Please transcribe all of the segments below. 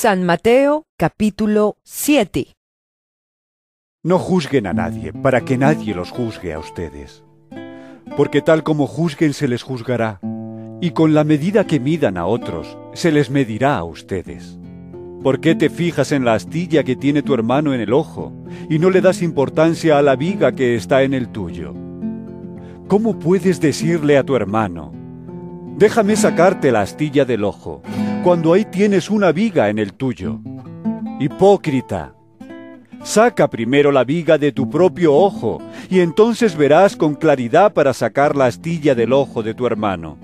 San Mateo capítulo 7 No juzguen a nadie, para que nadie los juzgue a ustedes. Porque tal como juzguen se les juzgará, y con la medida que midan a otros, se les medirá a ustedes. ¿Por qué te fijas en la astilla que tiene tu hermano en el ojo, y no le das importancia a la viga que está en el tuyo? ¿Cómo puedes decirle a tu hermano, déjame sacarte la astilla del ojo, cuando ahí tienes una viga en el tuyo? Hipócrita, saca primero la viga de tu propio ojo, y entonces verás con claridad para sacar la astilla del ojo de tu hermano.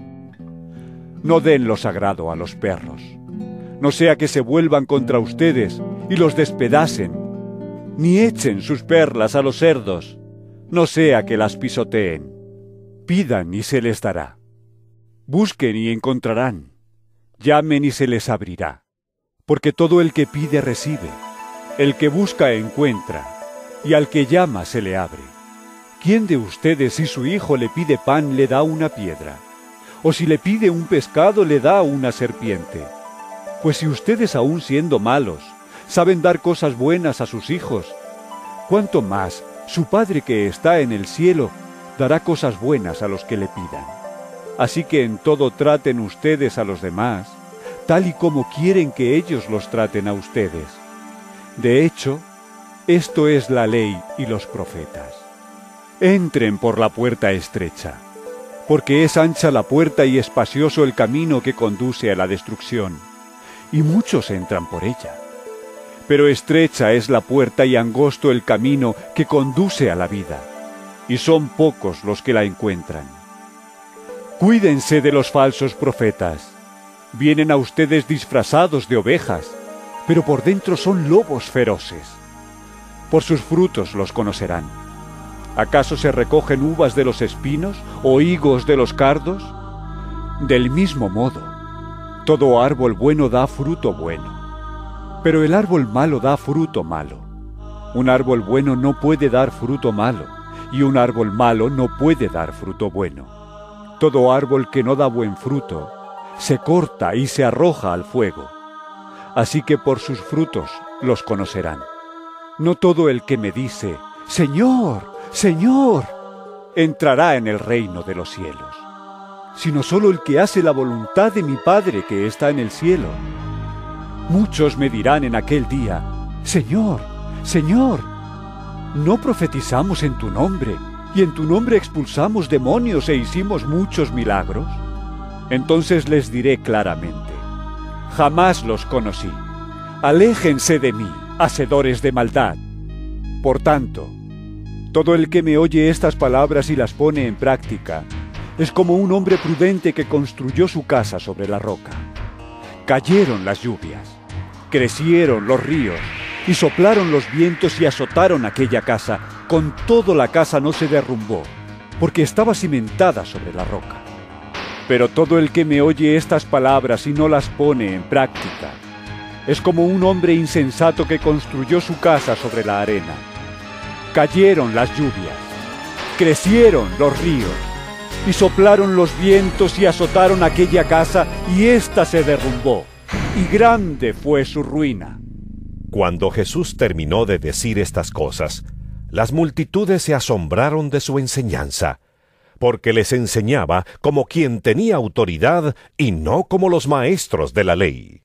No den lo sagrado a los perros, no sea que se vuelvan contra ustedes y los despedacen, ni echen sus perlas a los cerdos, no sea que las pisoteen. Pidan y se les dará. Busquen y encontrarán. Llamen y se les abrirá. Porque todo el que pide recibe, el que busca encuentra, y al que llama se le abre. ¿Quién de ustedes si su hijo le pide pan le da una piedra? ¿O si le pide un pescado le da una serpiente? Pues si ustedes aun siendo malos, saben dar cosas buenas a sus hijos, ¿cuánto más su Padre que está en el cielo dará cosas buenas a los que le pidan? Así que en todo traten ustedes a los demás, tal y como quieren que ellos los traten a ustedes. De hecho, esto es la ley y los profetas. Entren por la puerta estrecha, porque es ancha la puerta y espacioso el camino que conduce a la destrucción, y muchos entran por ella. Pero estrecha es la puerta y angosto el camino que conduce a la vida, y son pocos los que la encuentran. Cuídense de los falsos profetas. Vienen a ustedes disfrazados de ovejas, pero por dentro son lobos feroces. Por sus frutos los conocerán. ¿Acaso se recogen uvas de los espinos o higos de los cardos? Del mismo modo, todo árbol bueno da fruto bueno, pero el árbol malo da fruto malo. Un árbol bueno no puede dar fruto malo, y un árbol malo no puede dar fruto bueno. Todo árbol que no da buen fruto se corta y se arroja al fuego. Así que por sus frutos los conocerán. No todo el que me dice, Señor, Señor, entrará en el reino de los cielos, sino solo el que hace la voluntad de mi Padre que está en el cielo. Muchos me dirán en aquel día, Señor, Señor, ¿no profetizamos en tu nombre? Y en tu nombre expulsamos demonios e hicimos muchos milagros? Entonces les diré claramente, jamás los conocí. Aléjense de mí, hacedores de maldad. Por tanto, todo el que me oye estas palabras y las pone en práctica, es como un hombre prudente que construyó su casa sobre la roca. Cayeron las lluvias, crecieron los ríos, y soplaron los vientos y azotaron aquella casa. Con todo la casa no se derrumbó, porque estaba cimentada sobre la roca. Pero todo el que me oye estas palabras y no las pone en práctica, es como un hombre insensato que construyó su casa sobre la arena. Cayeron las lluvias, crecieron los ríos, y soplaron los vientos y azotaron aquella casa, y ésta se derrumbó, y grande fue su ruina. Cuando Jesús terminó de decir estas cosas, las multitudes se asombraron de su enseñanza, porque les enseñaba como quien tenía autoridad y no como los maestros de la ley.